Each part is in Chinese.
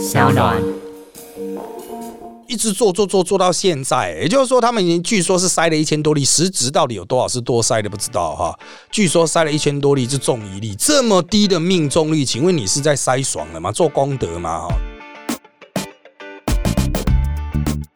小暖。一直做做做做到现在，也就是说，他们已经据说是塞了一千多粒，实质到底有多少是多塞的不知道哈。据说塞了一千多粒是中一粒，这么低的命中率，请问你是在塞爽了吗？做功德吗？哈。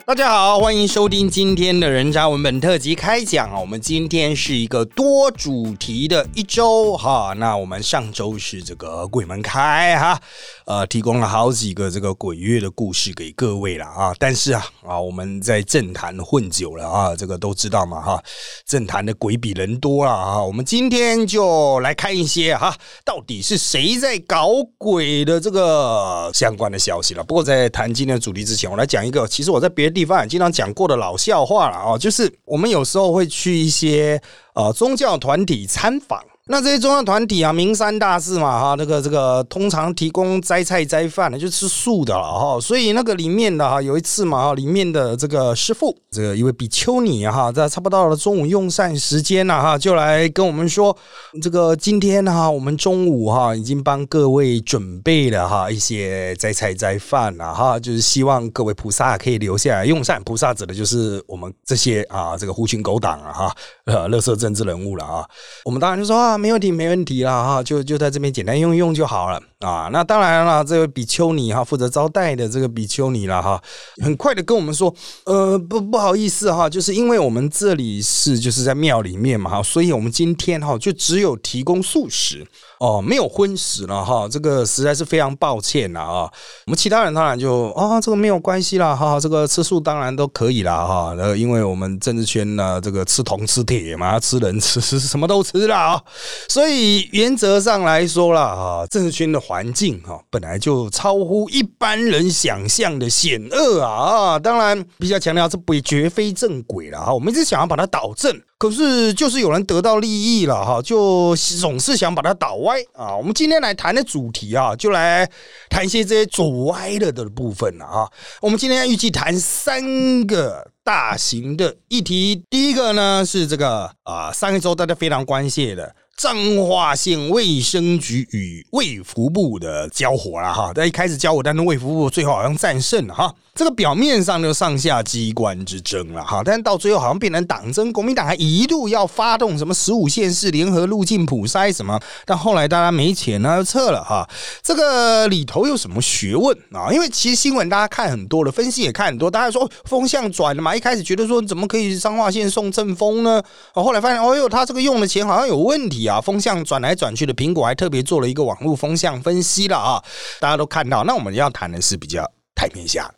大家好，欢迎收听今天的人渣文本特辑开讲啊！我们今天是一个多主题的一周哈。那我们上周是这个鬼门开哈，呃，提供了好几个这个鬼月的故事给各位了啊。但是啊啊，我们在政坛混久了啊，这个都知道嘛哈，政坛的鬼比人多了啊。我们今天就来看一些哈，到底是谁在搞鬼的这个相关的消息了。不过在谈今天的主题之前，我来讲一个，其实我在别。地方也经常讲过的老笑话了啊，就是我们有时候会去一些呃宗教团体参访。那这些宗教团体啊，名山大寺嘛，哈，那个这个通常提供斋菜斋饭的，就吃素的了哈。所以那个里面的哈，有一次嘛，哈，里面的这个师傅，这个一位比丘尼哈，在差不多到了中午用膳时间了哈，就来跟我们说，这个今天哈，我们中午哈已经帮各位准备了哈一些斋菜斋饭了哈，就是希望各位菩萨可以留下来用膳。菩萨指的就是我们这些啊，这个狐群狗党啊哈，呃，乐色政治人物了啊。我们当然就说啊。没问题，没问题了哈，就就在这边简单用用就好了啊。那当然了，这位比丘尼哈，负责招待的这个比丘尼了哈，很快的跟我们说，呃，不不好意思哈，就是因为我们这里是就是在庙里面嘛哈，所以我们今天哈就只有提供素食。哦，没有荤食了哈，这个实在是非常抱歉了啊。我们其他人当然就啊，这个没有关系啦哈，这个吃素当然都可以啦哈。呃，因为我们政治圈呢，这个吃铜吃铁嘛，吃人吃什么都吃了啊。所以原则上来说了啊，政治圈的环境哈，本来就超乎一般人想象的险恶啊啊。当然比较强调这不绝非正轨了哈，我们一直想要把它导正。可是，就是有人得到利益了哈，就总是想把它倒歪啊。我们今天来谈的主题啊，就来谈一些这些走歪了的部分了啊。我们今天预计谈三个大型的议题，第一个呢是这个啊，上一周大家非常关切的。彰化县卫生局与卫福部的交火了哈，在一开始交火，但是卫福部最后好像战胜了哈。这个表面上就上下机关之争了哈，但是到最后好像变成党争，国民党还一度要发动什么十五县市联合入境普筛什么，但后来大家没钱呢，就撤了哈。这个里头有什么学问啊？因为其实新闻大家看很多了，分析也看很多，大家说风向转了嘛。一开始觉得说怎么可以彰化县送正风呢？后来发现哦哟，他这个用的钱好像有问题啊，风向转来转去的。苹果还特别做了一个网络风向分析了啊，大家都看到。那我们要谈的是比较太面下。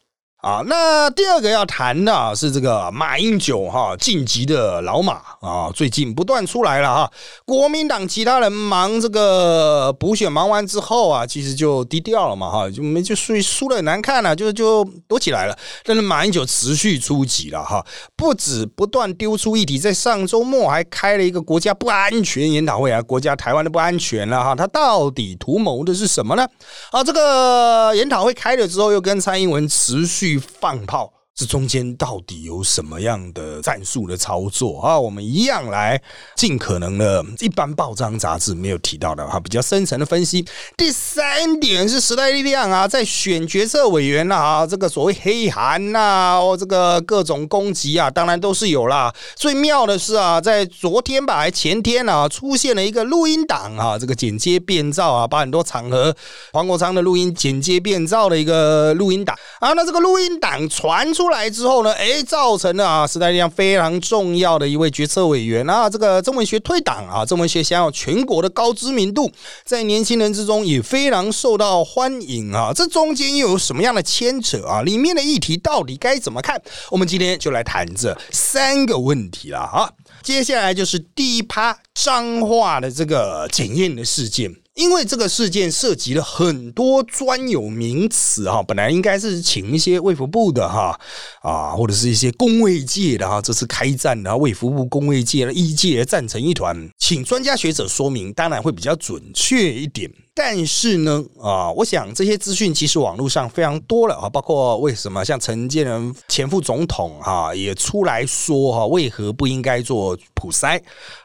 啊，那第二个要谈的是这个马英九哈晋级的老马啊，最近不断出来了哈。国民党其他人忙这个补选忙完之后啊，其实就低调了嘛哈，就没就输输的很难看了，就就躲起来了。但是马英九持续出击了哈，不止不断丢出议题，在上周末还开了一个国家不安全研讨会啊，国家台湾的不安全了哈，他到底图谋的是什么呢？啊，这个研讨会开了之后，又跟蔡英文持续。放炮。这中间到底有什么样的战术的操作啊？我们一样来尽可能的，一般报章杂志没有提到的哈，比较深层的分析。第三点是时代力量啊，在选决策委员啊，这个所谓黑函呐，哦，这个各种攻击啊，当然都是有啦。最妙的是啊，在昨天吧，还前天啊，出现了一个录音档啊，这个剪接变造啊，把很多场合黄国昌的录音剪接变造的一个录音档啊，那这个录音档传出。出来之后呢，哎，造成了啊时代力量非常重要的一位决策委员啊，这个曾文学退党啊，曾文学享有全国的高知名度，在年轻人之中也非常受到欢迎啊。这中间又有什么样的牵扯啊？里面的议题到底该怎么看？我们今天就来谈这三个问题了啊。接下来就是第一趴脏话的这个检验的事件。因为这个事件涉及了很多专有名词哈，本来应该是请一些卫福部的哈啊，或者是一些工卫界的哈，这次开战的卫福部工卫界的一界战成一团，请专家学者说明，当然会比较准确一点。但是呢，啊，我想这些资讯其实网络上非常多了啊，包括为什么像陈建仁前副总统哈也出来说哈，为何不应该做普筛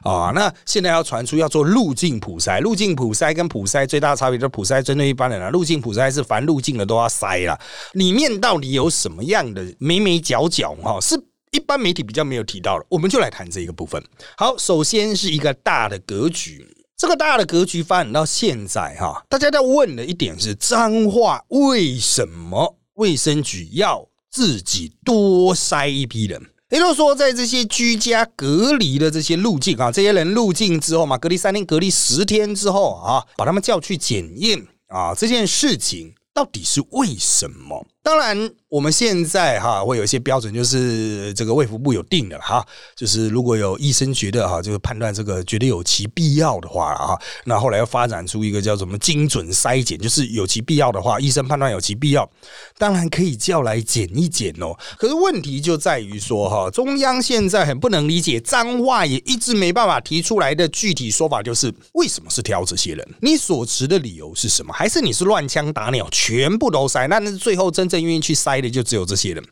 啊？那现在要传出要做路径普筛，路径普筛跟普筛最大的差别就是普筛针对一般人啊，路径普筛是凡路径的都要筛了，里面到底有什么样的眉眉角角哈？是一般媒体比较没有提到的，我们就来谈这一个部分。好，首先是一个大的格局。这个大的格局发展到现在，哈，大家在问的一点是：脏话为什么卫生局要自己多筛一批人？也就是说，在这些居家隔离的这些路径啊，这些人入境之后嘛，隔离三天、隔离十天之后啊，把他们叫去检验啊，这件事情到底是为什么？当然。我们现在哈会有一些标准，就是这个卫福部有定的哈，就是如果有医生觉得哈，就是判断这个觉得有其必要的话啊，那后来又发展出一个叫什么精准筛检，就是有其必要的话，医生判断有其必要，当然可以叫来检一检哦。可是问题就在于说哈，中央现在很不能理解，脏话也一直没办法提出来的具体说法，就是为什么是挑这些人？你所持的理由是什么？还是你是乱枪打鸟，全部都筛？那那最后真正愿意去塞的？就只有这些人，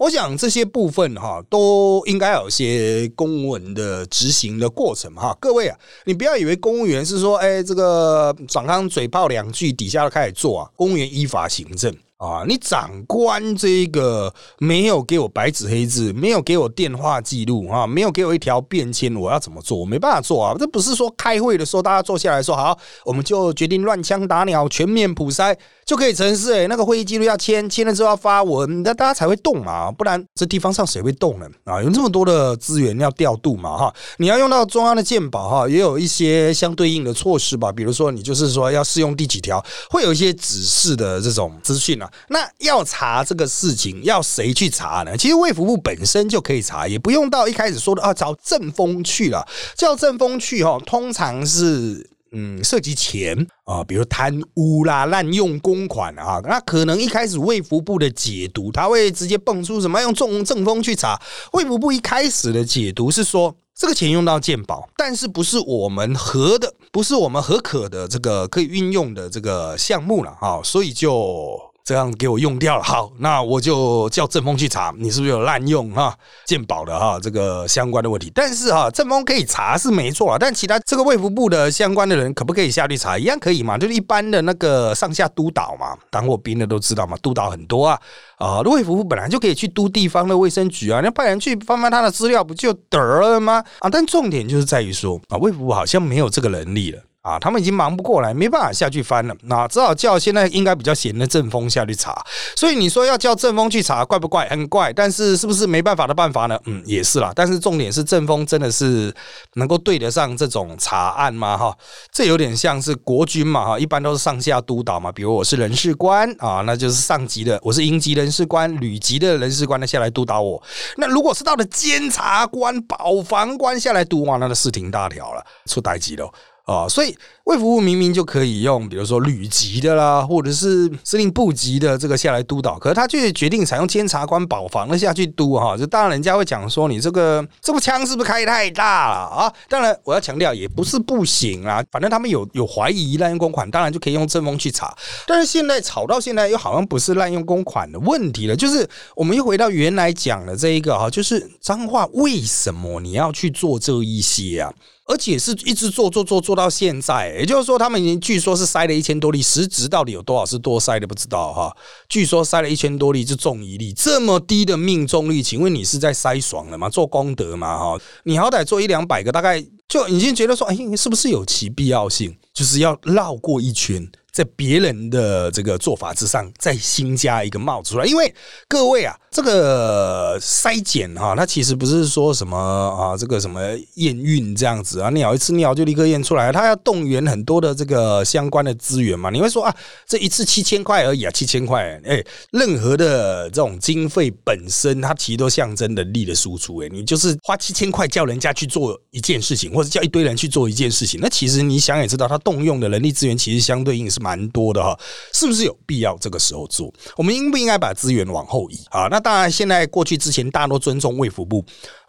我想这些部分哈都应该有些公文的执行的过程哈。各位啊，你不要以为公务员是说，哎，这个长康嘴炮两句，底下就开始做啊。公务员依法行政。啊！你长官这个没有给我白纸黑字，没有给我电话记录啊，没有给我一条便签，我要怎么做？我没办法做啊！这不是说开会的时候大家坐下来说好，我们就决定乱枪打鸟，全面普筛就可以成事。哎，那个会议记录要签，签了之后要发文，那大家才会动嘛，不然这地方上谁会动呢？啊，有这么多的资源要调度嘛，哈，你要用到中央的鉴宝哈，也有一些相对应的措施吧，比如说你就是说要适用第几条，会有一些指示的这种资讯啊。那要查这个事情，要谁去查呢？其实卫福部本身就可以查，也不用到一开始说的啊，找正风去了。叫正风去哈，通常是嗯涉及钱啊，比如贪污啦、滥用公款啊，那可能一开始卫福部的解读，他会直接蹦出什么用正正风去查。卫福部一开始的解读是说。这个钱用到鉴宝，但是不是我们合的，不是我们合可的这个可以运用的这个项目了啊，所以就。这样给我用掉了，好，那我就叫正风去查，你是不是有滥用哈鉴宝的哈这个相关的问题？但是哈，正风可以查是没错啊，但其他这个卫福部的相关的人可不可以下去查？一样可以嘛，就是一般的那个上下督导嘛，当过兵的都知道嘛，督导很多啊啊，卫福部本来就可以去督地方的卫生局啊，那派人去翻翻他的资料不就得了吗？啊，但重点就是在于说啊，卫福部好像没有这个能力了。啊，他们已经忙不过来，没办法下去翻了，那只好叫现在应该比较闲的正风下去查。所以你说要叫正风去查，怪不怪？很怪。但是是不是没办法的办法呢？嗯，也是啦。但是重点是正风真的是能够对得上这种查案吗？哈，这有点像是国军嘛，哈，一般都是上下督导嘛。比如我是人事官啊，那就是上级的，我是营级人事官、旅级的人事官，那下来督导我。那如果是到了监察官、保防官下来督，哇，那就事情大条了，出大级了。啊，所以卫服务明明就可以用，比如说旅级的啦，或者是司令部级的这个下来督导，可是他却决定采用监察官保防的下去督哈，就当然人家会讲说你这个这部枪是不是开太大了啊？当然我要强调也不是不行啊，反正他们有有怀疑滥用公款，当然就可以用正风去查。但是现在吵到现在又好像不是滥用公款的问题了，就是我们又回到原来讲的这一个哈，就是脏话为什么你要去做这一些啊？而且是一直做做做做到现在，也就是说，他们已经据说是塞了一千多粒，实质到底有多少是多塞的不知道哈。据说塞了一千多粒就中一粒，这么低的命中率，请问你是在塞爽了吗？做功德吗？哈，你好歹做一两百个，大概就已经觉得说，哎，是不是有其必要性？就是要绕过一圈。在别人的这个做法之上，再新加一个帽子出来，因为各位啊，这个筛检哈，它其实不是说什么啊，这个什么验孕这样子啊，尿一次尿就立刻验出来，它要动员很多的这个相关的资源嘛。你会说啊，这一次七千块而已啊，七千块，哎，任何的这种经费本身，它其实都象征能力的输出。哎，你就是花七千块叫人家去做一件事情，或者叫一堆人去做一件事情，那其实你想也知道，它动用的人力资源其实相对应是。蛮多的哈，是不是有必要这个时候做？我们应不应该把资源往后移啊？那当然，现在过去之前大多尊重卫福部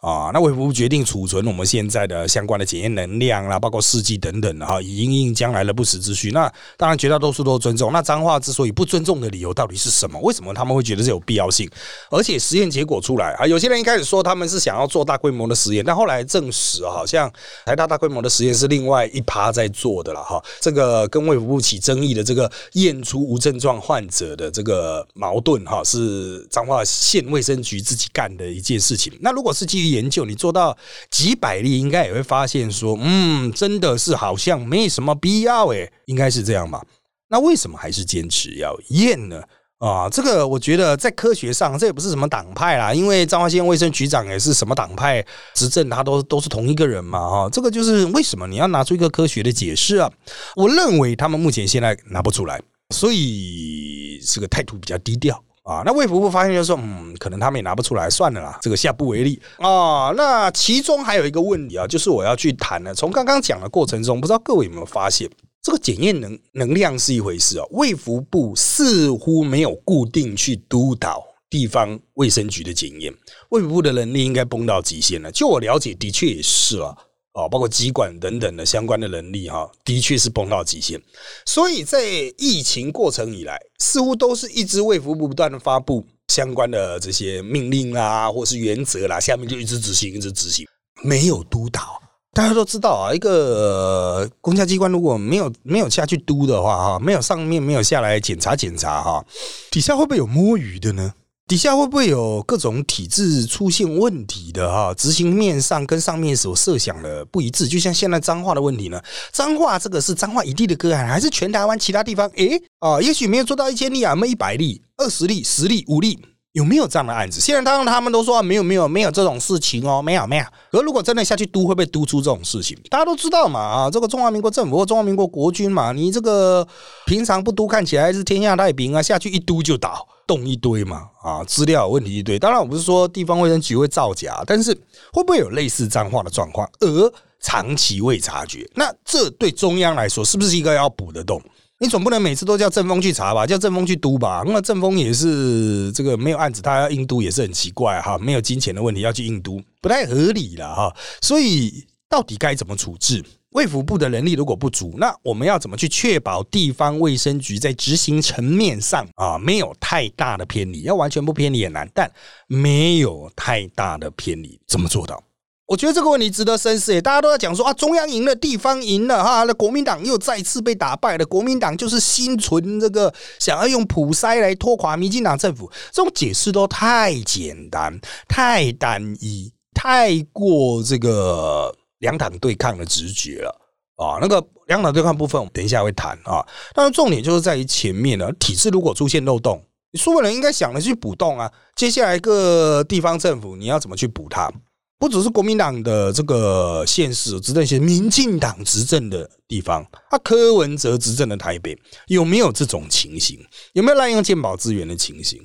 啊，那卫福部决定储存我们现在的相关的检验能量啦，包括试剂等等哈，以应应将来的不时之需。那当然绝大多数都尊重。那彰化之所以不尊重的理由到底是什么？为什么他们会觉得这有必要性？而且实验结果出来啊，有些人一开始说他们是想要做大规模的实验，但后来证实好像台大大规模的实验是另外一趴在做的了哈。这个跟卫福部起争议的这个验出无症状患者的这个矛盾哈，是彰化县卫生局自己干的一件事情。那如果是基于研究，你做到几百例，应该也会发现说，嗯，真的是好像没什么必要诶，应该是这样吧？那为什么还是坚持要验呢？啊，这个我觉得在科学上，这也不是什么党派啦，因为彰化县卫生局长也是什么党派执政，他都都是同一个人嘛，哈，这个就是为什么你要拿出一个科学的解释啊？我认为他们目前现在拿不出来，所以这个态度比较低调。啊，那卫福部发现就说，嗯，可能他们也拿不出来，算了啦，这个下不为例啊。那其中还有一个问题啊，就是我要去谈的。从刚刚讲的过程中，不知道各位有没有发现，这个检验能能量是一回事啊，卫福部似乎没有固定去督导地方卫生局的检验，卫福部的能力应该崩到极限了。就我了解，的确也是了。哦，包括机管等等的相关的能力哈，的确是崩到极限。所以在疫情过程以来，似乎都是一直卫福部不断的发布相关的这些命令啦，或是原则啦，下面就一直执行，一直执行，没有督导。大家都知道啊，一个公家机关如果没有没有下去督的话哈，没有上面没有下来检查检查哈，底下会不会有摸鱼的呢？底下会不会有各种体制出现问题的哈？执行面上跟上面所设想的不一致，就像现在脏话的问题呢？脏话这个是脏话一地的个案，还是全台湾其他地方？诶啊，也许没有做到一千例啊，没一百例、二十例、十例、五例。有没有这样的案子？现在当然他们都说没有没有没有这种事情哦，没有没有。可如果真的下去督，会不会督出这种事情？大家都知道嘛啊，这个中华民国政府中华民国国军嘛，你这个平常不督，看起来是天下太平啊，下去一督就倒，动一堆嘛啊，资料问题一堆。当然我不是说地方卫生局会造假，但是会不会有类似脏话的状况，而长期未察觉？那这对中央来说是不是一个要补的洞？你总不能每次都叫正风去查吧，叫正风去督吧？那正风也是这个没有案子，他要印督也是很奇怪哈，没有金钱的问题要去印督，不太合理了哈。所以到底该怎么处置？卫福部的能力如果不足，那我们要怎么去确保地方卫生局在执行层面上啊没有太大的偏离？要完全不偏离也难，但没有太大的偏离，怎么做到？我觉得这个问题值得深思，大家都在讲说啊，中央赢了，地方赢了哈，那国民党又再次被打败了。国民党就是心存这个想要用普筛来拖垮民进党政府，这种解释都太简单、太单一、太过这个两党对抗的直觉了啊。那个两党对抗部分，我们等一下会谈啊。但是重点就是在于前面呢，体制如果出现漏洞，你苏本人应该想着去补洞啊。接下来各地方政府你要怎么去补它？不只是国民党的这个县市执政，一些民进党执政的地方，啊，柯文哲执政的台北，有没有这种情形？有没有滥用鉴宝资源的情形？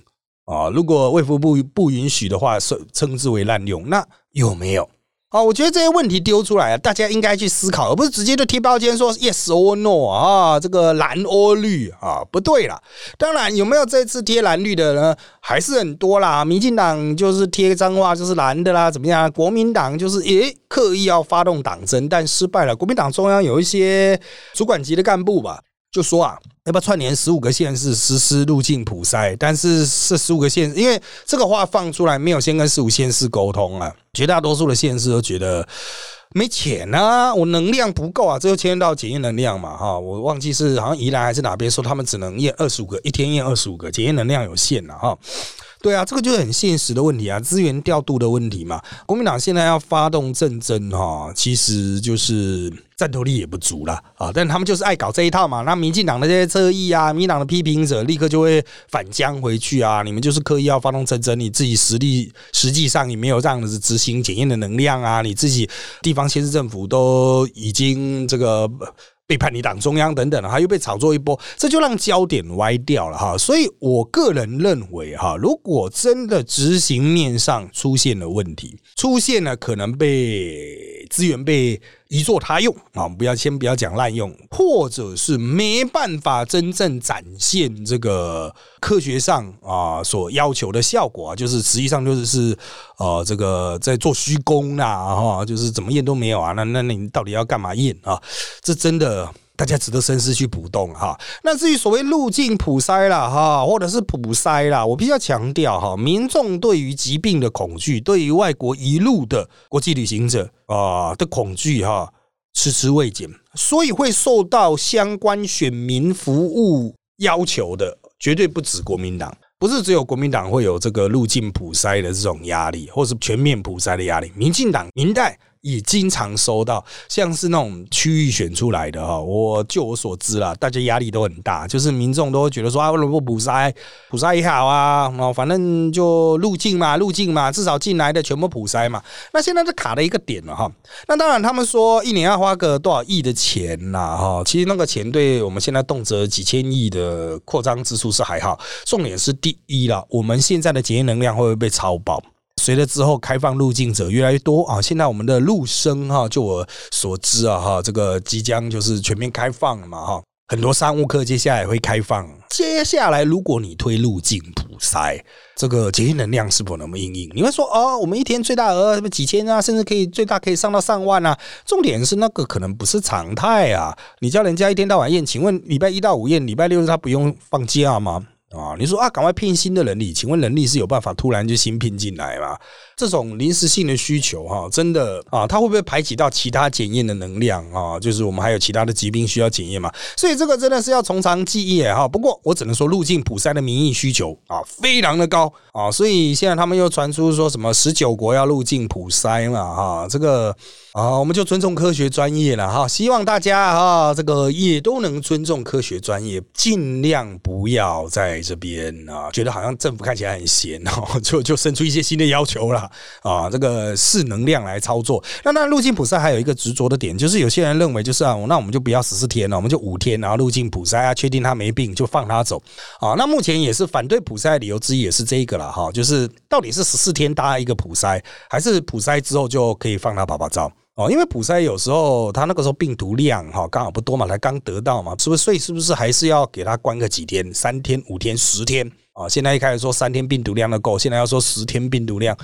啊，如果卫福部不允许的话，称称之为滥用，那有没有？好，我觉得这些问题丢出来啊，大家应该去思考，而不是直接就贴标签说 yes or no 啊，这个蓝 or 绿啊，不对啦。当然，有没有这次贴蓝绿的呢？还是很多啦。民进党就是贴脏话就是蓝的啦，怎么样？国民党就是诶刻意要发动党争，但失败了。国民党中央有一些主管级的干部吧。就说啊，要不要串联十五个县市实施入境普筛？但是这十五个县，因为这个话放出来没有先跟十五县市沟通啊，绝大多数的县市都觉得没钱啊，我能量不够啊，这就牵到检验能量嘛，哈，我忘记是好像宜兰还是哪边说他们只能验二十五个，一天验二十五个，检验能量有限了哈。对啊，这个就是很现实的问题啊，资源调度的问题嘛。国民党现在要发动政争哈，其实就是战斗力也不足了啊。但他们就是爱搞这一套嘛。那民进党的这些侧翼啊，民党的批评者立刻就会反将回去啊。你们就是刻意要发动战争，你自己实力实际上你没有这样子执行检验的能量啊。你自己地方县市政府都已经这个。背叛你党中央等等的，他又被炒作一波，这就让焦点歪掉了哈。所以我个人认为哈，如果真的执行面上出现了问题，出现了可能被资源被移作他用啊，不要先不要讲滥用，或者是没办法真正展现这个科学上啊所要求的效果啊，就是实际上就是是呃这个在做虚功啦哈，就是怎么验都没有啊，那那你到底要干嘛验啊？这真的。大家值得深思去补洞哈。那至于所谓路径普筛啦哈，或者是普筛啦，我必须要强调哈，民众对于疾病的恐惧，对于外国一路的国际旅行者啊的恐惧哈，迟迟未减，所以会受到相关选民服务要求的，绝对不止国民党，不是只有国民党会有这个路径普筛的这种压力，或是全面普筛的压力，民进党、民代。也经常收到像是那种区域选出来的哈，我就我所知啦，大家压力都很大，就是民众都会觉得说啊，如果补筛补筛也好啊，哦，反正就路径嘛，路径嘛，至少进来的全部补筛嘛。那现在是卡了一个点了哈。那当然，他们说一年要花个多少亿的钱呐哈，其实那个钱对我们现在动辄几千亿的扩张支出是还好，重点是第一了，我们现在的检验能量会不会被超爆？随着之后开放入境者越来越多啊，现在我们的陆生哈，就我所知啊哈，这个即将就是全面开放了嘛哈，很多商务客接下来会开放。接下来如果你推入境普筛，这个检验能量是否能应应？你会说哦，我们一天最大额什么几千啊，甚至可以最大可以上到上万啊。重点是那个可能不是常态啊，你叫人家一天到晚验，请问礼拜一到五验，礼拜六日他不用放假吗？啊，你说啊，赶快聘新的人力，请问人力是有办法突然就新聘进来吗？这种临时性的需求，哈，真的啊，它会不会排挤到其他检验的能量啊？就是我们还有其他的疾病需要检验嘛？所以这个真的是要从长计议哈。不过我只能说，入境普筛的民意需求啊，非常的高啊，所以现在他们又传出说什么十九国要入境普筛嘛，哈，这个。啊，我们就尊重科学专业了哈，希望大家哈这个也都能尊重科学专业，尽量不要在这边啊，觉得好像政府看起来很闲哦，就就生出一些新的要求了啊，这个是能量来操作。那那入境普筛还有一个执着的点，就是有些人认为就是啊，那我们就不要十四天了，我们就五天，然后入境普筛啊，确定他没病就放他走啊。那目前也是反对普筛的理由之一也是这一个了哈，就是到底是十四天搭一个普筛，还是普筛之后就可以放他跑跑照？哦，因为普筛有时候他那个时候病毒量哈刚好不多嘛，才刚得到嘛，是不是？所以是不是还是要给他关个几天？三天、五天、十天啊？现在一开始说三天病毒量的够，现在要说十天病毒量。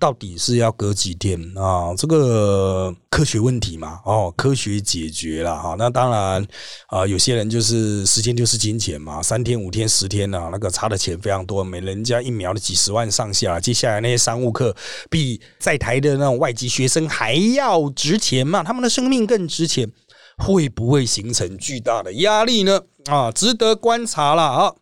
到底是要隔几天啊？这个科学问题嘛，哦，科学解决了哈。那当然啊，有些人就是时间就是金钱嘛，三天、五天、十天啊，那个差的钱非常多，每人家疫苗的几十万上下。接下来那些商务客比在台的那种外籍学生还要值钱嘛，他们的生命更值钱，会不会形成巨大的压力呢？啊，值得观察了啊。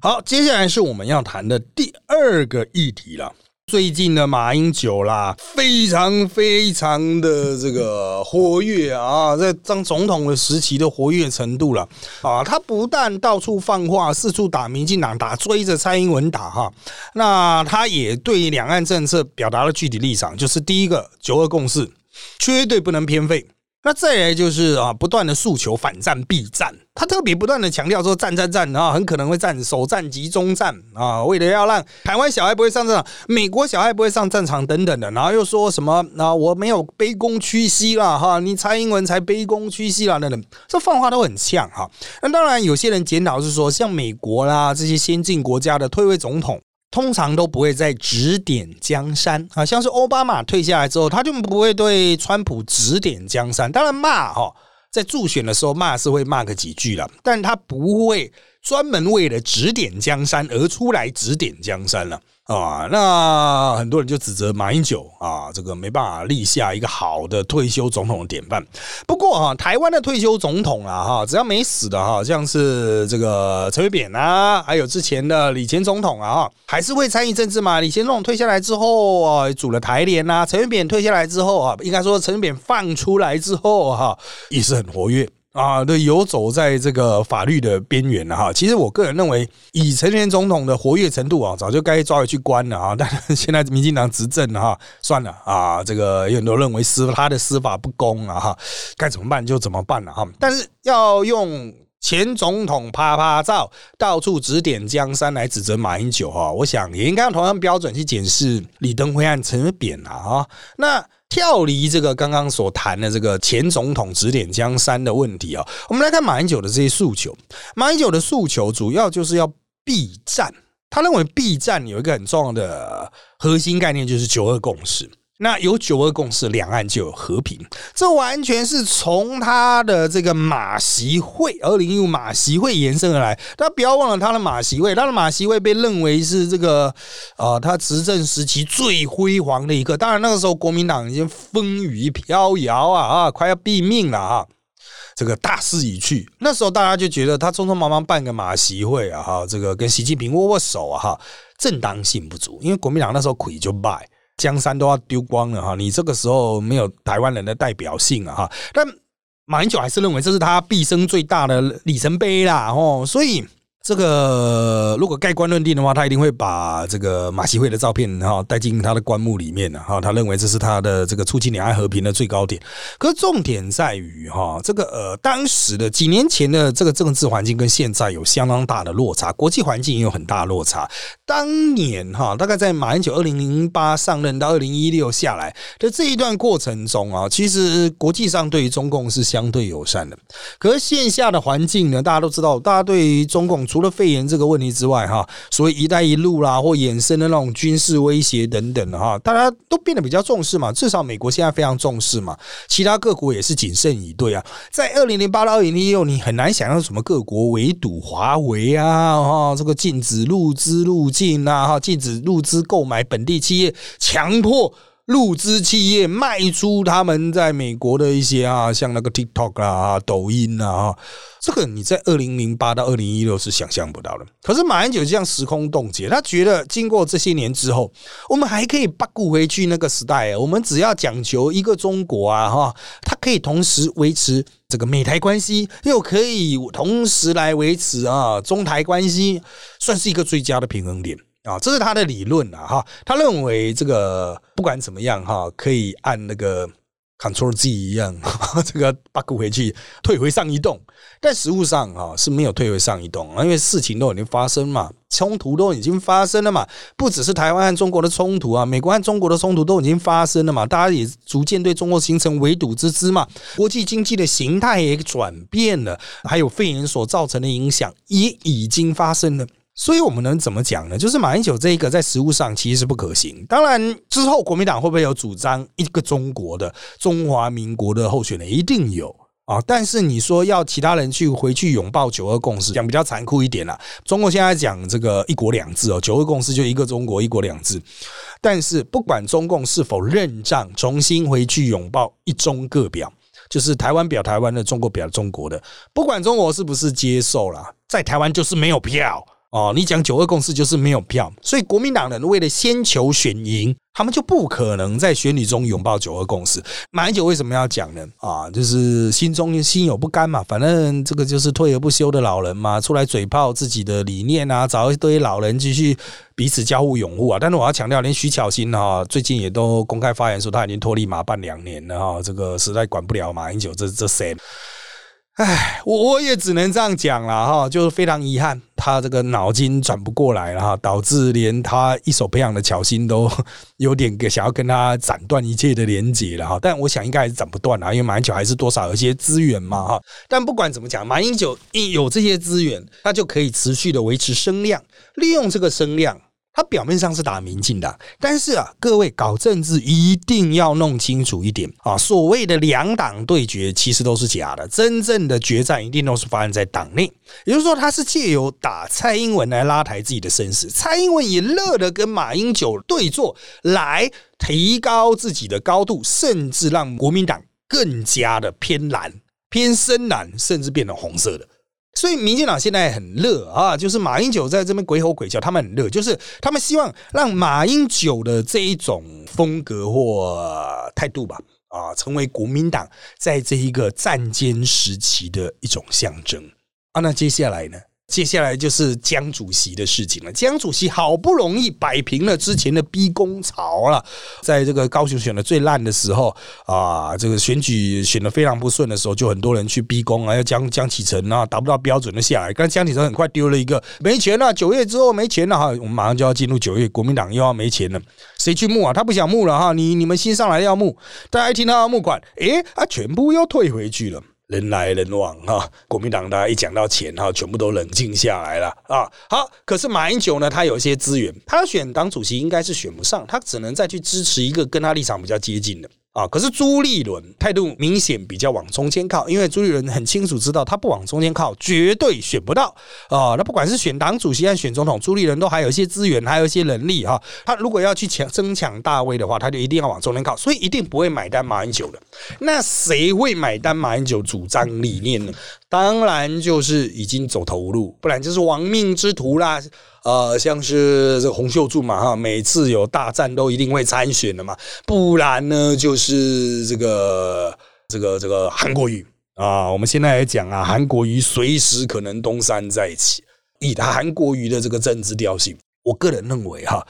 好，接下来是我们要谈的第二个议题了。最近的马英九啦，非常非常的这个活跃啊，在当总统的时期的活跃程度了啊，他不但到处放话，四处打民进党，打追着蔡英文打哈，那他也对两岸政策表达了具体立场，就是第一个九二共识绝对不能偏废。那再来就是啊，不断的诉求反战必战，他特别不断的强调说战战战啊，很可能会战首战集中战啊，为了要让台湾小孩不会上战场，美国小孩不会上战场等等的，然后又说什么啊，我没有卑躬屈膝了哈，你蔡英文才卑躬屈膝了等等，这放话都很呛哈。那当然有些人检讨是说，像美国啦这些先进国家的退位总统。通常都不会再指点江山啊，像是奥巴马退下来之后，他就不会对川普指点江山。当然骂哈，在助选的时候骂是会骂个几句了，但他不会专门为了指点江山而出来指点江山了。啊那很多人就指责马英九啊，这个没办法立下一个好的退休总统的典范。不过啊，台湾的退休总统啊，哈，只要没死的哈，像是这个陈水扁啊，还有之前的李前总统啊，哈还是会参与政治嘛。李前总统退下来之后啊，组了台联呐。陈水扁退下来之后啊，应该说陈水扁放出来之后哈，也是很活跃。啊，对，游走在这个法律的边缘了哈。其实我个人认为，以成年总统的活跃程度啊，早就该抓回去关了啊。但是现在民进党执政了哈，算了啊，这个有很多认为司他的司法不公啊哈，该怎么办就怎么办了哈。但是要用前总统啪啪照到处指点江山来指责马英九哈，我想也应该用同样标准去检视李登辉和陈水扁啊哈。那。跳离这个刚刚所谈的这个前总统指点江山的问题啊，我们来看马英九的这些诉求。马英九的诉求主要就是要避战，他认为避战有一个很重要的核心概念，就是九二共识。那有九二共识，两岸就有和平。这完全是从他的这个马习会，二零一五马习会延伸而来。大家不要忘了他的马习会，他的马习会被认为是这个啊，他执政时期最辉煌的一个。当然那个时候国民党已经风雨飘摇啊啊，快要毙命了啊。这个大势已去，那时候大家就觉得他匆匆忙忙办个马习会啊哈，这个跟习近平握握手啊哈，正当性不足，因为国民党那时候亏就败。江山都要丢光了哈，你这个时候没有台湾人的代表性了哈。但马英九还是认为这是他毕生最大的里程碑啦，哦，所以。这个如果盖棺论定的话，他一定会把这个马习会的照片哈带进他的棺木里面的哈。他认为这是他的这个促进两岸和平的最高点。可是重点在于哈，这个呃当时的几年前的这个政治环境跟现在有相当大的落差，国际环境也有很大落差。当年哈，大概在马英九二零零八上任到二零一六下来的这一段过程中啊，其实国际上对于中共是相对友善的。可是线下的环境呢，大家都知道，大家对于中共除了肺炎这个问题之外，哈，所谓“一带一路”啦，或衍生的那种军事威胁等等的哈，大家都变得比较重视嘛。至少美国现在非常重视嘛，其他各国也是谨慎以对啊。在二零零八到二零一六，你很难想象什么各国围堵华为啊，哈，这个禁止入资入境啊，哈，禁止入资购买本地企业，强迫。入资企业卖出他们在美国的一些啊，像那个 TikTok 啊、抖音啊，这个你在二零零八到二零一六是想象不到的。可是马英九这样时空冻结，他觉得经过这些年之后，我们还可以八顾回去那个时代。我们只要讲求一个中国啊，哈，它可以同时维持这个美台关系，又可以同时来维持啊中台关系，算是一个最佳的平衡点。啊，这是他的理论啊，哈，他认为这个不管怎么样哈，可以按那个 Ctrl Z 一样，这个 bug 回去退回上一栋，但实物上哈是没有退回上一栋，因为事情都已经发生嘛，冲突都已经发生了嘛，不只是台湾和中国的冲突啊，美国和中国的冲突都已经发生了嘛，大家也逐渐对中国形成围堵之姿嘛，国际经济的形态也转变了，还有肺炎所造成的影响也已经发生了。所以我们能怎么讲呢？就是马英九这一个在实务上其实是不可行。当然之后国民党会不会有主张一个中国的中华民国的候选人，一定有啊。但是你说要其他人去回去拥抱九二共识，讲比较残酷一点啦。中国现在讲这个一国两制哦，九二共识就一个中国一国两制。但是不管中共是否认账，重新回去拥抱一中各表，就是台湾表台湾的，中国表中国的，不管中国是不是接受了，在台湾就是没有票。哦，你讲九二共识就是没有票，所以国民党人为了先求选赢，他们就不可能在选举中拥抱九二共识。马英九为什么要讲呢？啊，就是心中心有不甘嘛，反正这个就是退而不休的老人嘛，出来嘴炮自己的理念啊，找一堆老人继续彼此交互拥护啊。但是我要强调，连徐巧芯哈最近也都公开发言说他已经脱离马办两年了哈，这个实在管不了马英九这这谁。唉，我我也只能这样讲了哈，就是非常遗憾，他这个脑筋转不过来了哈，导致连他一手培养的巧心都 有点想要跟他斩断一切的连接了哈。但我想应该还是斩不断啊，因为马英九还是多少有些资源嘛哈。但不管怎么讲，马英九一有这些资源，他就可以持续的维持声量，利用这个声量。他表面上是打民进党，但是啊，各位搞政治一定要弄清楚一点啊，所谓的两党对决其实都是假的，真正的决战一定都是发生在党内。也就是说，他是借由打蔡英文来拉抬自己的声势，蔡英文也乐得跟马英九对坐，来提高自己的高度，甚至让国民党更加的偏蓝、偏深蓝，甚至变成红色的。所以民进党现在很热啊，就是马英九在这边鬼吼鬼叫，他们很热，就是他们希望让马英九的这一种风格或态度吧，啊，成为国民党在这一个战间时期的一种象征啊。那接下来呢，接下来就是江主席的事情了。江主席好不容易摆平了之前的逼宫潮了，在这个高雄选的最烂的时候啊，这个选举选的非常不顺的时候，就很多人去逼宫啊，要江江启臣啊达不到标准的下来。但江启臣很快丢了一个没钱了，九月之后没钱了哈，我们马上就要进入九月，国民党又要没钱了，谁去募啊？他不想募了哈，你你们新上来要募，大家一听到要募款，诶，啊，全部又退回去了。人来人往哈，国民党大家一讲到钱哈，全部都冷静下来了啊。好，可是马英九呢，他有一些资源，他选党主席应该是选不上，他只能再去支持一个跟他立场比较接近的。啊，可是朱立伦态度明显比较往中间靠，因为朱立伦很清楚知道他不往中间靠绝对选不到啊。那不管是选党主席还是选总统，朱立伦都还有一些资源，还有一些能力哈。他如果要去抢争抢大位的话，他就一定要往中间靠，所以一定不会买单马英九的。那谁会买单马英九主张理念呢？当然就是已经走投无路，不然就是亡命之徒啦。呃，像是这个洪秀柱嘛，哈，每次有大战都一定会参选的嘛，不然呢，就是这个这个这个韩国瑜啊，我们现在来讲啊，韩国瑜随时可能东山再起，以他韩国瑜的这个政治调性，我个人认为哈。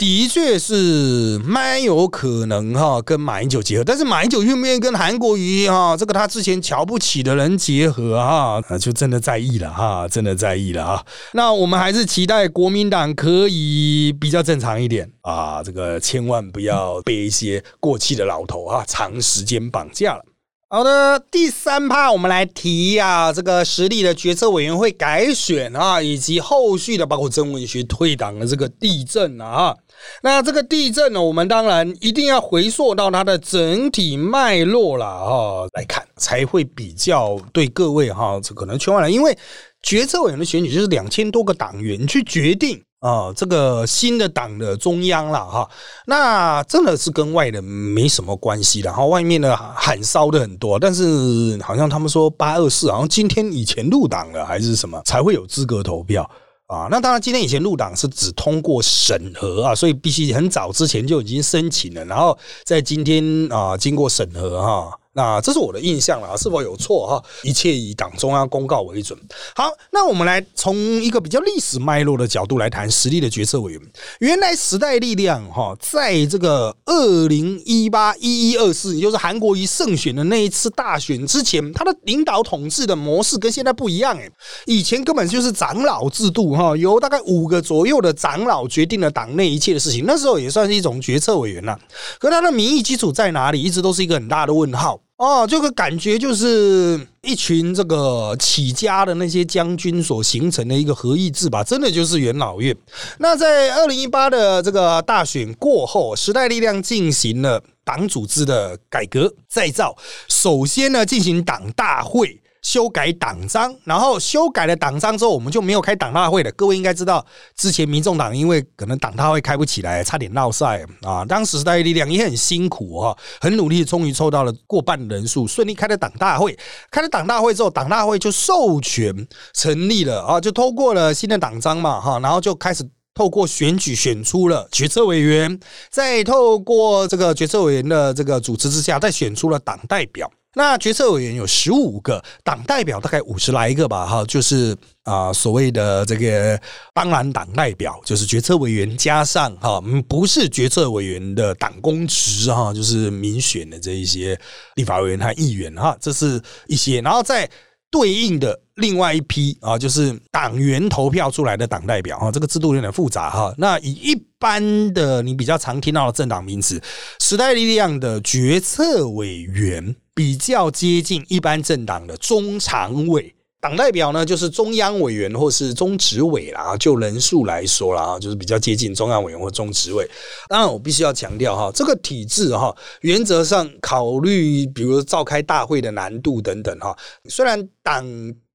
的确是蛮有可能哈，跟马英九结合，但是马英九愿不愿意跟韩国瑜哈，这个他之前瞧不起的人结合哈，那就真的在意了哈，真的在意了啊。那我们还是期待国民党可以比较正常一点啊，这个千万不要被一些过气的老头啊长时间绑架了。好的，第三趴我们来提啊，这个实力的决策委员会改选啊，以及后续的包括曾文学退党的这个地震啊。那这个地震呢，我们当然一定要回溯到它的整体脉络了哈来看，才会比较对各位哈，这可能圈外人，因为决策委员的选举就是两千多个党员去决定。啊，这个新的党的中央了哈，那真的是跟外人没什么关系的哈。外面的喊烧的很多，但是好像他们说八二四好像今天以前入党了还是什么才会有资格投票啊？那当然，今天以前入党是只通过审核啊，所以必须很早之前就已经申请了，然后在今天啊经过审核哈。那这是我的印象了，是否有错哈？一切以党中央公告为准。好，那我们来从一个比较历史脉络的角度来谈实力的决策委员。原来时代力量哈，在这个二零一八一一二四，也就是韩国瑜胜选的那一次大选之前，他的领导统治的模式跟现在不一样诶。以前根本就是长老制度哈，由大概五个左右的长老决定了党内一切的事情。那时候也算是一种决策委员了。可他的民意基础在哪里，一直都是一个很大的问号。哦，这个感觉就是一群这个起家的那些将军所形成的一个合议制吧，真的就是元老院。那在二零一八的这个大选过后，时代力量进行了党组织的改革再造，首先呢进行党大会。修改党章，然后修改了党章之后，我们就没有开党大会了。各位应该知道，之前民众党因为可能党大会开不起来，差点闹赛啊。当时时代力量也很辛苦哈，很努力，终于凑到了过半人数，顺利开了党大会。开了党大会之后，党大会就授权成立了啊，就通过了新的党章嘛哈，然后就开始透过选举选出了决策委员，再透过这个决策委员的这个组织之下，再选出了党代表。那决策委员有十五个，党代表大概五十来个吧，哈，就是啊，所谓的这个当然党代表，就是决策委员加上哈，不是决策委员的党公职哈，就是民选的这一些立法委员和议员哈，这是一些，然后再对应的另外一批啊，就是党员投票出来的党代表哈，这个制度有点复杂哈。那以一般的你比较常听到的政党名词，时代力量的决策委员。比较接近一般政党的中常委，党代表呢就是中央委员或是中执委啦。就人数来说啦，就是比较接近中央委员或中执委。当然，我必须要强调哈，这个体制哈，原则上考虑，比如召开大会的难度等等哈。虽然党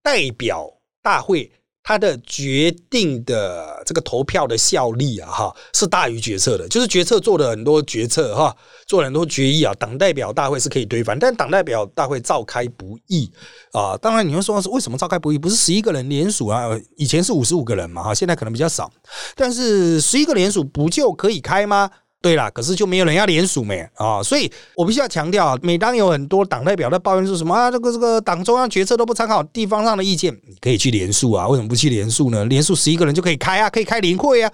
代表大会。他的决定的这个投票的效力啊，哈，是大于决策的。就是决策做了很多决策，哈，做了很多决议啊。党代表大会是可以推翻，但党代表大会召开不易啊。当然，你会说是为什么召开不易？不是十一个人联署啊？以前是五十五个人嘛，哈，现在可能比较少。但是十一个联署不就可以开吗？对啦，可是就没有人要联署没啊，所以我必须要强调啊，每当有很多党代表在抱怨说什么啊，这个这个党中央决策都不参考地方上的意见，你可以去联署啊，为什么不去联署呢？联署十一个人就可以开啊，可以开联会啊，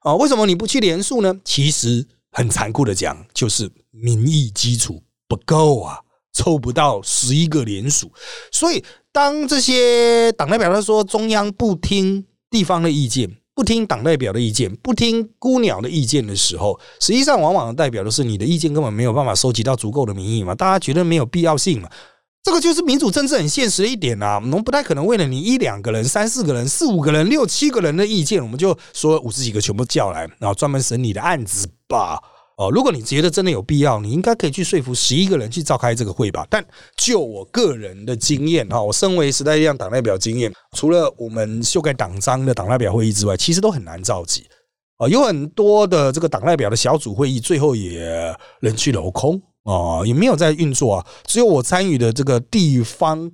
啊，为什么你不去联署呢？其实很残酷的讲，就是民意基础不够啊，凑不到十一个联署，所以当这些党代表他说中央不听地方的意见。不听党代表的意见，不听孤鸟的意见的时候，实际上往往代表的是你的意见根本没有办法收集到足够的民意嘛？大家觉得没有必要性嘛？这个就是民主政治很现实的一点啊！我们不太可能为了你一两个人、三四个人、四五个人、六七个人的意见，我们就说五十几个全部叫来，然后专门审你的案子吧。哦，如果你觉得真的有必要，你应该可以去说服十一个人去召开这个会吧。但就我个人的经验哈，我身为时代力量党代表经验，除了我们修改党章的党代表会议之外，其实都很难召集啊。有很多的这个党代表的小组会议，最后也人去楼空啊，也没有在运作啊。只有我参与的这个地方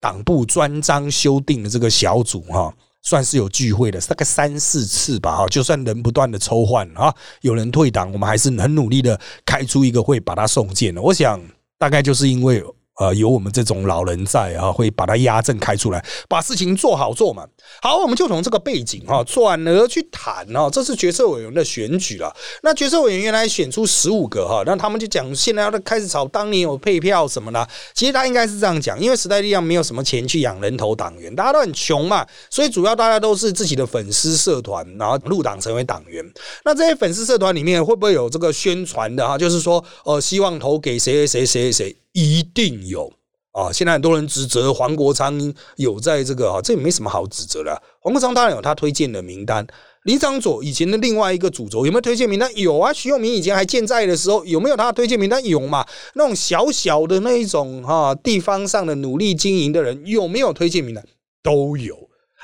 党部专章修订的这个小组哈。算是有聚会的，大概三四次吧，哈，就算人不断的抽换啊，有人退党，我们还是很努力的开出一个会，把他送件了。我想，大概就是因为。呃，有我们这种老人在啊，会把它压阵开出来，把事情做好做满。好，我们就从这个背景哈转而去谈哦，这是决策委员的选举了。那决策委员原来选出十五个哈，那他们就讲现在要开始炒当年有配票什么的。其实他应该是这样讲，因为时代力量没有什么钱去养人头党员，大家都很穷嘛，所以主要大家都是自己的粉丝社团，然后入党成为党员。那这些粉丝社团里面会不会有这个宣传的哈？就是说，呃，希望投给谁谁谁谁谁。一定有啊！现在很多人指责黄国昌有在这个啊，这也没什么好指责的。黄国昌当然有他推荐的名单，李长佐以前的另外一个主轴有没有推荐名单？有啊，徐永明以前还健在的时候有没有他推荐名单？有嘛？那种小小的那一种哈，地方上的努力经营的人有没有推荐名单？都有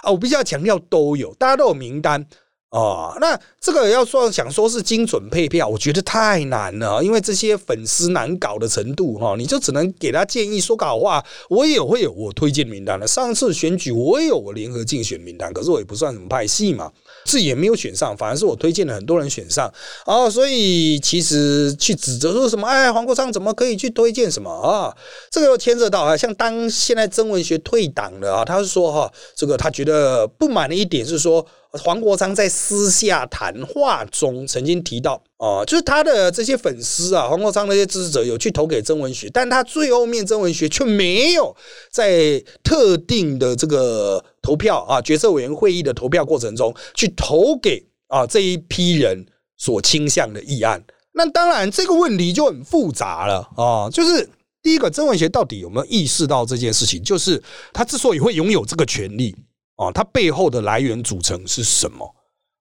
啊！我必须要强调都有，大家都有名单。哦，那这个要说想说是精准配票，我觉得太难了，因为这些粉丝难搞的程度哈，你就只能给他建议说搞话。我也会有我推荐名单的，上次选举我也有我联合竞选名单，可是我也不算什么派系嘛，自己也没有选上，反而是我推荐了很多人选上。哦，所以其实去指责说什么，哎，黄国昌怎么可以去推荐什么啊？这个又牵涉到啊，像当现在曾文学退党了啊，他是说哈，这个他觉得不满的一点是说。黄国昌在私下谈话中曾经提到，哦，就是他的这些粉丝啊，黄国昌那些支持者有去投给曾文学，但他最后面曾文学却没有在特定的这个投票啊，决策委员会议的投票过程中去投给啊这一批人所倾向的议案。那当然这个问题就很复杂了啊，就是第一个，曾文学到底有没有意识到这件事情？就是他之所以会拥有这个权利。哦，它背后的来源组成是什么？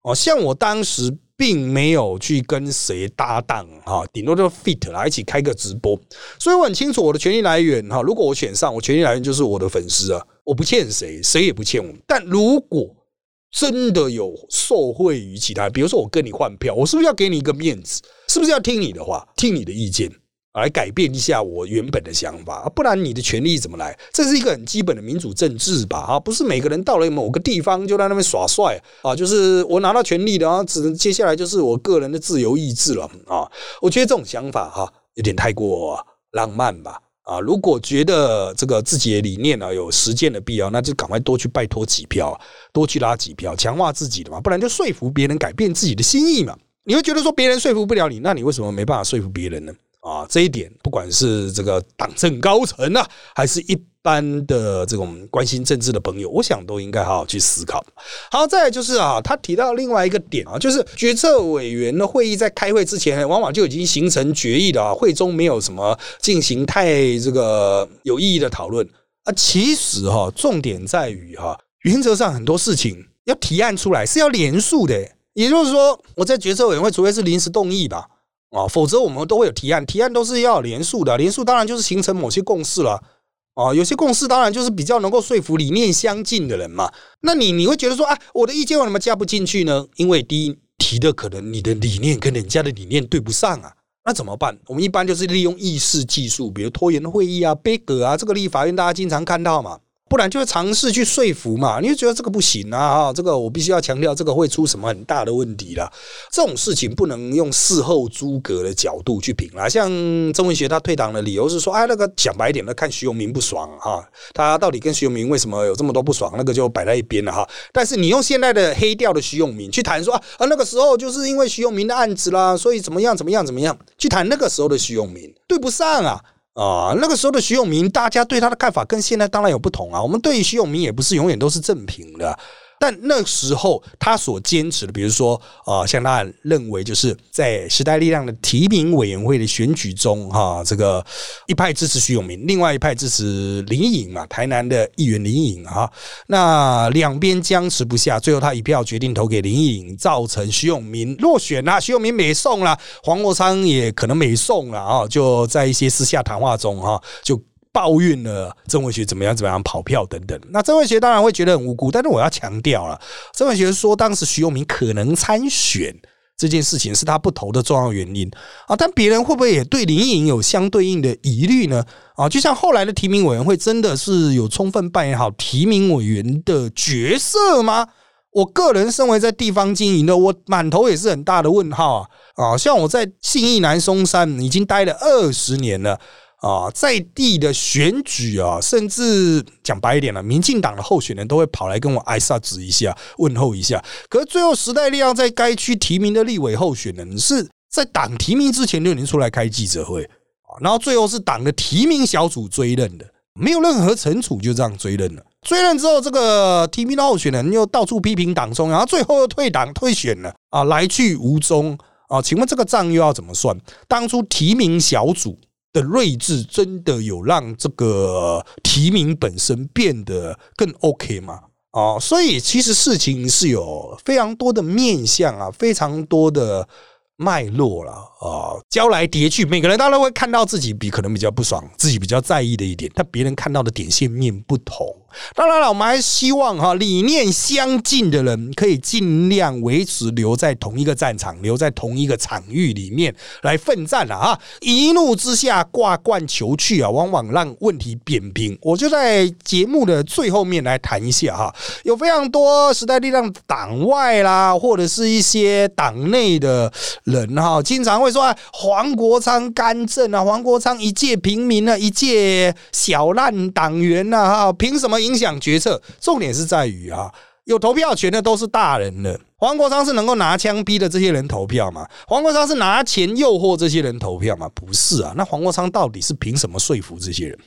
哦，像我当时并没有去跟谁搭档哈，顶多就 fit 来一起开个直播，所以我很清楚我的权利来源哈。如果我选上，我权利来源就是我的粉丝啊，我不欠谁，谁也不欠我。但如果真的有受贿于其他，比如说我跟你换票，我是不是要给你一个面子？是不是要听你的话，听你的意见？来改变一下我原本的想法，不然你的权利怎么来？这是一个很基本的民主政治吧？啊，不是每个人到了某个地方就在那边耍帅啊，就是我拿到权力的啊，只能接下来就是我个人的自由意志了啊。我觉得这种想法哈，有点太过浪漫吧？啊，如果觉得这个自己的理念呢有实践的必要，那就赶快多去拜托几票，多去拉几票，强化自己的嘛，不然就说服别人改变自己的心意嘛。你会觉得说别人说服不了你，那你为什么没办法说服别人呢？啊，这一点不管是这个党政高层啊，还是一般的这种关心政治的朋友，我想都应该好好去思考。好，再来就是啊，他提到另外一个点啊，就是决策委员的会议在开会之前，往往就已经形成决议的啊，会中没有什么进行太这个有意义的讨论啊。其实哈，重点在于哈，原则上很多事情要提案出来是要连署的，也就是说，我在决策委员会，除非是临时动议吧。啊，否则我们都会有提案，提案都是要连数的，连数当然就是形成某些共识了。啊，有些共识当然就是比较能够说服理念相近的人嘛。那你你会觉得说啊，我的意见为什么加不进去呢？因为第一提的可能你的理念跟人家的理念对不上啊，那怎么办？我们一般就是利用议事技术，比如拖延会议啊、背格啊，这个立法院大家经常看到嘛。不然就会尝试去说服嘛。你就觉得这个不行啊，哈，这个我必须要强调，这个会出什么很大的问题了。这种事情不能用事后诸葛的角度去评啦。像曾文学他退党的理由是说，哎，那个讲白一点的，看徐永明不爽哈，他到底跟徐永明为什么有这么多不爽，那个就摆在一边了哈。但是你用现在的黑掉的徐永明去谈说啊，啊那个时候就是因为徐永明的案子啦，所以怎么样怎么样怎么样，去谈那个时候的徐永明，对不上啊。啊，那个时候的徐永明，大家对他的看法跟现在当然有不同啊。我们对于徐永明也不是永远都是正品的。但那时候他所坚持的，比如说啊，像他认为就是在时代力量的提名委员会的选举中，哈，这个一派支持徐永明，另外一派支持林颖嘛，台南的议员林颖啊，那两边僵持不下，最后他一票决定投给林颖，造成徐永明落选了，徐永明没送了，黄国昌也可能没送了啊，就在一些私下谈话中哈，就。抱怨了曾文学怎么样怎么样跑票等等，那曾文学当然会觉得很无辜，但是我要强调了，曾文学说当时徐永明可能参选这件事情是他不投的重要原因啊，但别人会不会也对林颖有相对应的疑虑呢？啊，就像后来的提名委员会真的是有充分扮演好提名委员的角色吗？我个人身为在地方经营的，我满头也是很大的问号啊！啊，像我在信义南松山已经待了二十年了。啊，在地的选举啊，甚至讲白一点了，民进党的候选人都会跑来跟我挨萨指一下，问候一下。可是最后时代力量在该区提名的立委候选人是在党提名之前就已经出来开记者会啊，然后最后是党的提名小组追认的，没有任何惩处，就这样追认了。追认之后，这个提名的候选人又到处批评党中央，最后又退党退选了啊，来去无踪啊。请问这个账又要怎么算？当初提名小组。的睿智真的有让这个提名本身变得更 OK 吗？哦，所以其实事情是有非常多的面相啊，非常多的脉络了啊，交来叠去，每个人当然会看到自己比可能比较不爽，自己比较在意的一点，但别人看到的点线面不同。当然了，我们还希望哈理念相近的人可以尽量维持留在同一个战场，留在同一个场域里面来奋战了啊！一怒之下挂冠求去啊，往往让问题扁平。我就在节目的最后面来谈一下哈，有非常多时代力量党外啦，或者是一些党内的人哈，经常会说黄国昌干政啊，黄国昌一介平民啊，一介小烂党员呐哈，凭什么？影响决策，重点是在于啊，有投票权的都是大人了。黄国昌是能够拿枪逼的这些人投票吗？黄国昌是拿钱诱惑这些人投票吗？不是啊。那黄国昌到底是凭什么说服这些人？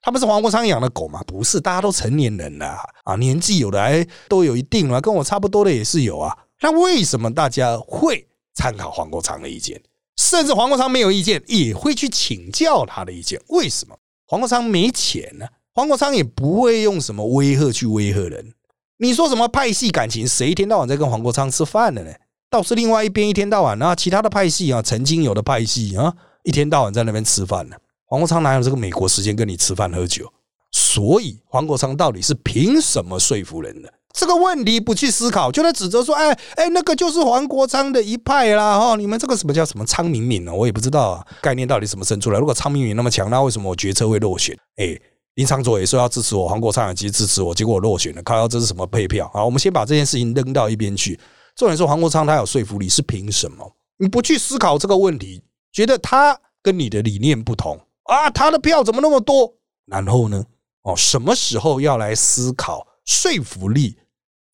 他不是黄国昌养的狗吗？不是，大家都成年人了啊，年纪有的还都有一定了，跟我差不多的也是有啊。那为什么大家会参考黄国昌的意见？甚至黄国昌没有意见，也会去请教他的意见？为什么？黄国昌没钱呢？黄国昌也不会用什么威吓去威吓人。你说什么派系感情？谁一天到晚在跟黄国昌吃饭的呢？倒是另外一边一天到晚啊，其他的派系啊，曾经有的派系啊，一天到晚在那边吃饭呢。黄国昌哪有这个美国时间跟你吃饭喝酒？所以黄国昌到底是凭什么说服人的？这个问题不去思考，就在指责说：“哎哎，那个就是黄国昌的一派啦！哈，你们这个什么叫什么昌明敏呢？我也不知道啊概念到底怎么生出来。如果昌明敏那么强，那为什么我决策会落选？哎。”林长佐也说要支持我，黄国昌也其实支持我，结果我落选了。看到这是什么配票啊？我们先把这件事情扔到一边去。重点是黄国昌他有说服力，是凭什么？你不去思考这个问题，觉得他跟你的理念不同啊？他的票怎么那么多？然后呢？哦，什么时候要来思考说服力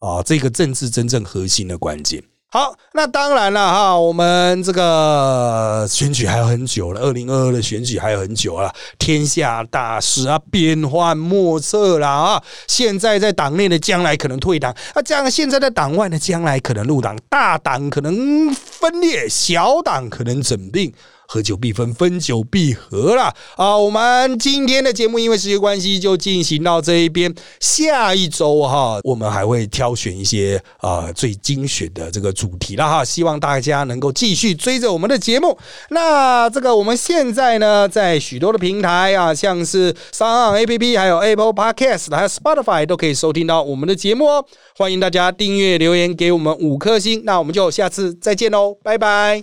啊？这个政治真正核心的关键。好，那当然了哈，我们这个选举还有很久了，二零二二的选举还有很久了，天下大事啊，变幻莫测啦啊！现在在党内的将来可能退党，啊，这样现在在党外的将来可能入党，大党可能分裂，小党可能整并。合久必分，分久必合了啊！我们今天的节目因为时间关系就进行到这一边，下一周哈，我们还会挑选一些啊最精选的这个主题了哈，希望大家能够继续追着我们的节目。那这个我们现在呢，在许多的平台啊，像是上岸 A P P，还有 Apple Podcast，还有 Spotify 都可以收听到我们的节目哦。欢迎大家订阅、留言给我们五颗星，那我们就下次再见喽，拜拜。